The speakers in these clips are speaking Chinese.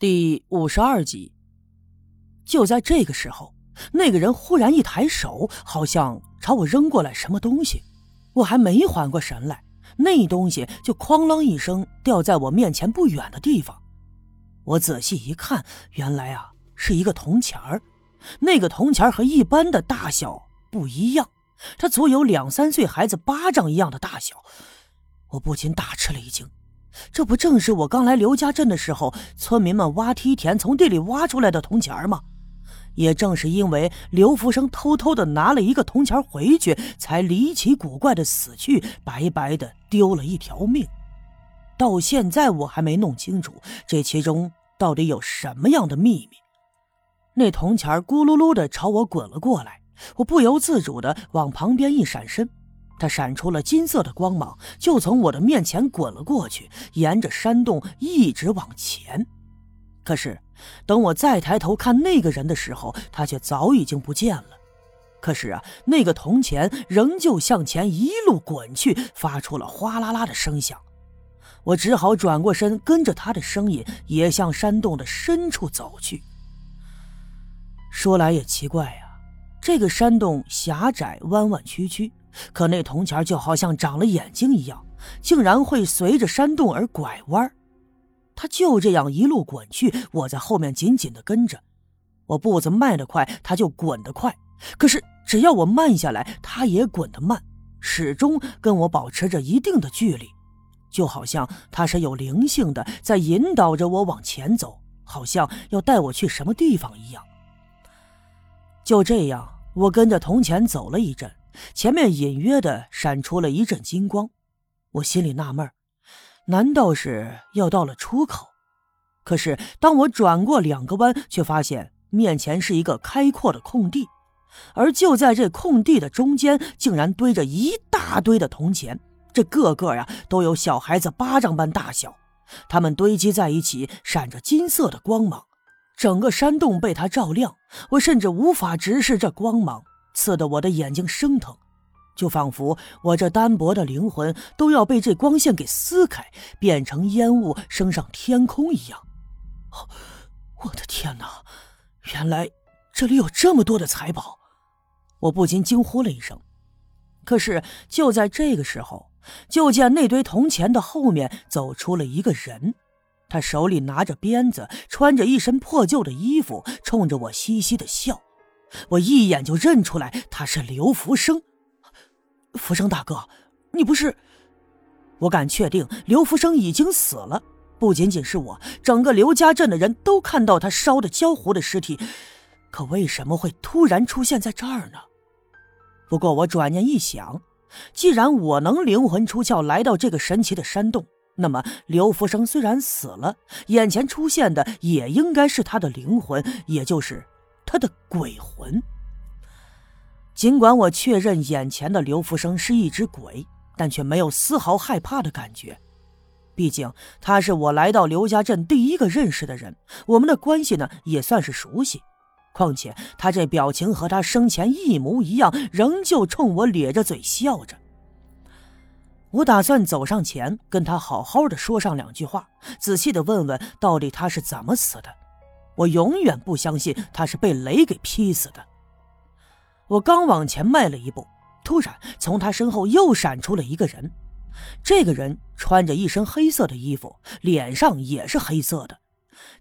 第五十二集。就在这个时候，那个人忽然一抬手，好像朝我扔过来什么东西。我还没缓过神来，那东西就哐啷一声掉在我面前不远的地方。我仔细一看，原来啊是一个铜钱儿。那个铜钱和一般的大小不一样，它足有两三岁孩子巴掌一样的大小。我不禁大吃了一惊。这不正是我刚来刘家镇的时候，村民们挖梯田从地里挖出来的铜钱吗？也正是因为刘福生偷偷的拿了一个铜钱回去，才离奇古怪的死去，白白的丢了一条命。到现在我还没弄清楚这其中到底有什么样的秘密。那铜钱咕噜噜的朝我滚了过来，我不由自主的往旁边一闪身。它闪出了金色的光芒，就从我的面前滚了过去，沿着山洞一直往前。可是，等我再抬头看那个人的时候，他却早已经不见了。可是啊，那个铜钱仍旧向前一路滚去，发出了哗啦啦的声响。我只好转过身，跟着他的声音也向山洞的深处走去。说来也奇怪呀，这个山洞狭窄、弯弯曲曲。可那铜钱就好像长了眼睛一样，竟然会随着山洞而拐弯。他就这样一路滚去，我在后面紧紧的跟着。我步子迈得快，他就滚得快。可是只要我慢下来，他也滚得慢，始终跟我保持着一定的距离，就好像他是有灵性的，在引导着我往前走，好像要带我去什么地方一样。就这样，我跟着铜钱走了一阵。前面隐约的闪出了一阵金光，我心里纳闷难道是要到了出口？可是当我转过两个弯，却发现面前是一个开阔的空地，而就在这空地的中间，竟然堆着一大堆的铜钱，这个个呀都有小孩子巴掌般大小，它们堆积在一起，闪着金色的光芒，整个山洞被它照亮，我甚至无法直视这光芒。刺得我的眼睛生疼，就仿佛我这单薄的灵魂都要被这光线给撕开，变成烟雾升上天空一样。我的天哪！原来这里有这么多的财宝，我不禁惊呼了一声。可是就在这个时候，就见那堆铜钱的后面走出了一个人，他手里拿着鞭子，穿着一身破旧的衣服，冲着我嘻嘻的笑。我一眼就认出来他是刘福生，福生大哥，你不是？我敢确定刘福生已经死了，不仅仅是我，整个刘家镇的人都看到他烧的焦糊的尸体，可为什么会突然出现在这儿呢？不过我转念一想，既然我能灵魂出窍来到这个神奇的山洞，那么刘福生虽然死了，眼前出现的也应该是他的灵魂，也就是。他的鬼魂。尽管我确认眼前的刘福生是一只鬼，但却没有丝毫害怕的感觉。毕竟他是我来到刘家镇第一个认识的人，我们的关系呢也算是熟悉。况且他这表情和他生前一模一样，仍旧冲我咧着嘴笑着。我打算走上前跟他好好的说上两句话，仔细的问问到底他是怎么死的。我永远不相信他是被雷给劈死的。我刚往前迈了一步，突然从他身后又闪出了一个人。这个人穿着一身黑色的衣服，脸上也是黑色的。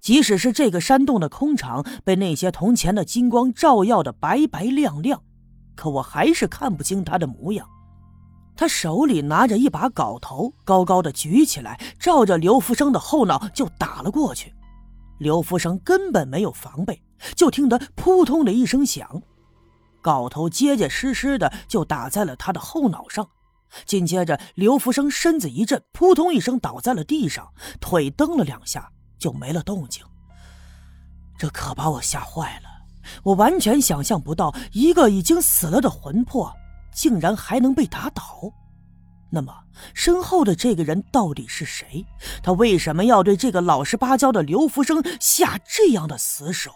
即使是这个山洞的空场被那些铜钱的金光照耀的白白亮亮，可我还是看不清他的模样。他手里拿着一把镐头，高高的举起来，照着刘福生的后脑就打了过去。刘福生根本没有防备，就听得扑通的一声响，镐头结结实实的就打在了他的后脑上。紧接着，刘福生身子一震，扑通一声倒在了地上，腿蹬了两下就没了动静。这可把我吓坏了，我完全想象不到一个已经死了的魂魄，竟然还能被打倒。那么，身后的这个人到底是谁？他为什么要对这个老实巴交的刘福生下这样的死手？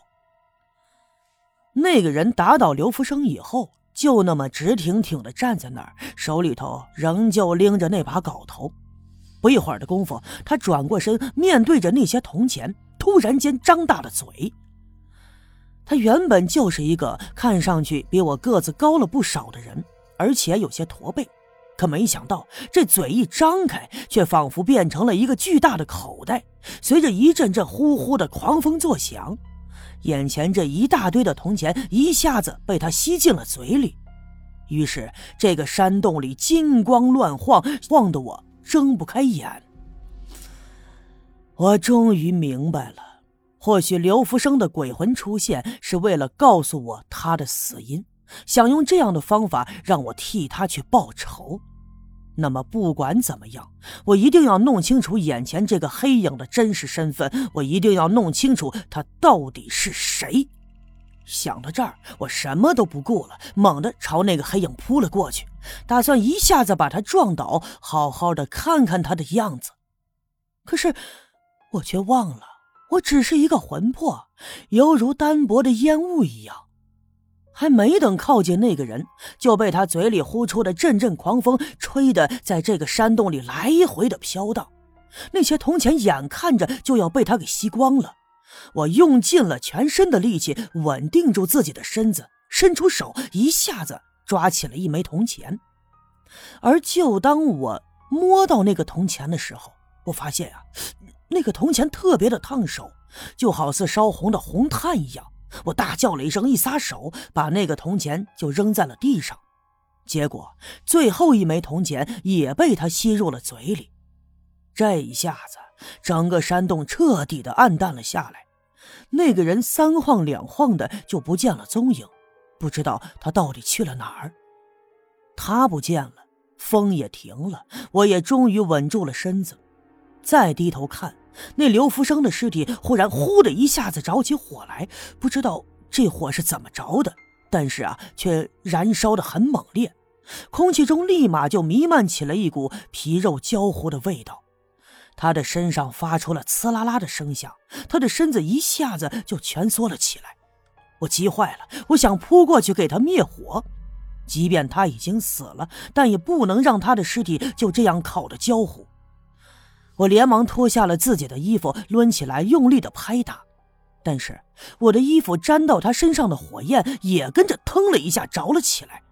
那个人打倒刘福生以后，就那么直挺挺的站在那儿，手里头仍旧拎着那把镐头。不一会儿的功夫，他转过身，面对着那些铜钱，突然间张大了嘴。他原本就是一个看上去比我个子高了不少的人，而且有些驼背，可没想到这嘴一张开，却仿佛变成了一个巨大的口袋，随着一阵阵呼呼的狂风作响，眼前这一大堆的铜钱一下子被他吸进了嘴里。于是这个山洞里金光乱晃，晃得我睁不开眼。我终于明白了。或许刘福生的鬼魂出现是为了告诉我他的死因，想用这样的方法让我替他去报仇。那么不管怎么样，我一定要弄清楚眼前这个黑影的真实身份，我一定要弄清楚他到底是谁。想到这儿，我什么都不顾了，猛地朝那个黑影扑了过去，打算一下子把他撞倒，好好的看看他的样子。可是，我却忘了。我只是一个魂魄，犹如单薄的烟雾一样。还没等靠近那个人，就被他嘴里呼出的阵阵狂风吹得在这个山洞里来回的飘荡。那些铜钱眼看着就要被他给吸光了。我用尽了全身的力气稳定住自己的身子，伸出手一下子抓起了一枚铜钱。而就当我摸到那个铜钱的时候，我发现呀。那个铜钱特别的烫手，就好似烧红的红炭一样。我大叫了一声，一撒手，把那个铜钱就扔在了地上。结果最后一枚铜钱也被他吸入了嘴里。这一下子，整个山洞彻底的暗淡了下来。那个人三晃两晃的就不见了踪影，不知道他到底去了哪儿。他不见了，风也停了，我也终于稳住了身子。再低头看。那刘福生的尸体忽然“呼”的一下子着起火来，不知道这火是怎么着的，但是啊，却燃烧的很猛烈，空气中立马就弥漫起了一股皮肉焦糊的味道。他的身上发出了“呲啦啦”的声响，他的身子一下子就蜷缩了起来。我急坏了，我想扑过去给他灭火，即便他已经死了，但也不能让他的尸体就这样烤得焦糊。我连忙脱下了自己的衣服，抡起来用力的拍打，但是我的衣服沾到他身上的火焰也跟着腾了一下着了起来，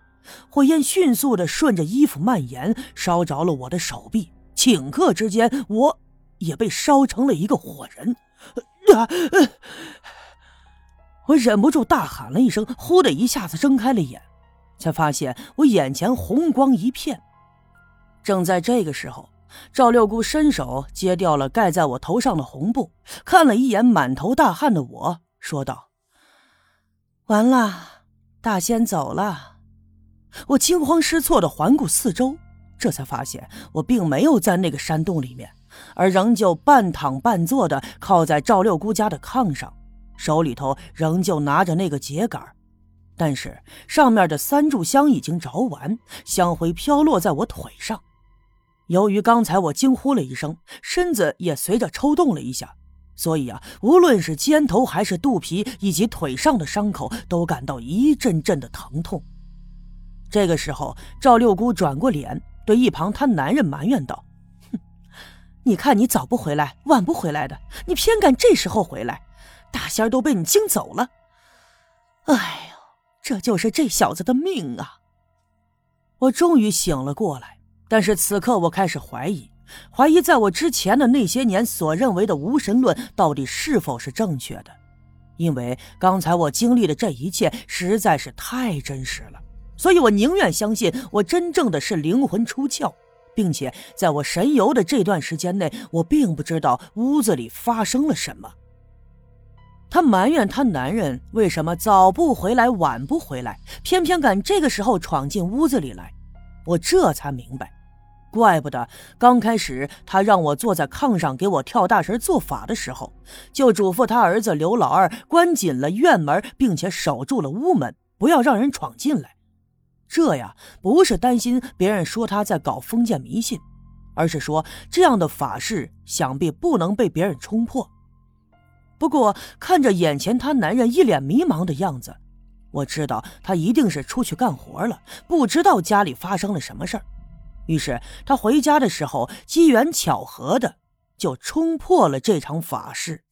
火焰迅速的顺着衣服蔓延，烧着了我的手臂。顷刻之间，我也被烧成了一个火人。啊！我忍不住大喊了一声，忽的一下子睁开了眼，才发现我眼前红光一片。正在这个时候。赵六姑伸手揭掉了盖在我头上的红布，看了一眼满头大汗的我，说道：“完了，大仙走了。”我惊慌失措的环顾四周，这才发现我并没有在那个山洞里面，而仍旧半躺半坐的靠在赵六姑家的炕上，手里头仍旧拿着那个秸秆但是上面的三炷香已经着完，香灰飘落在我腿上。由于刚才我惊呼了一声，身子也随着抽动了一下，所以啊，无论是肩头还是肚皮以及腿上的伤口，都感到一阵阵的疼痛。这个时候，赵六姑转过脸，对一旁她男人埋怨道：“哼，你看你早不回来，晚不回来的，你偏赶这时候回来，大仙都被你惊走了。哎呦，这就是这小子的命啊！”我终于醒了过来。但是此刻我开始怀疑，怀疑在我之前的那些年所认为的无神论到底是否是正确的，因为刚才我经历的这一切实在是太真实了，所以我宁愿相信我真正的是灵魂出窍，并且在我神游的这段时间内，我并不知道屋子里发生了什么。她埋怨她男人为什么早不回来，晚不回来，偏偏赶这个时候闯进屋子里来，我这才明白。怪不得刚开始他让我坐在炕上给我跳大神做法的时候，就嘱咐他儿子刘老二关紧了院门，并且守住了屋门，不要让人闯进来。这呀，不是担心别人说他在搞封建迷信，而是说这样的法事想必不能被别人冲破。不过看着眼前他男人一脸迷茫的样子，我知道他一定是出去干活了，不知道家里发生了什么事儿。于是他回家的时候，机缘巧合的就冲破了这场法事。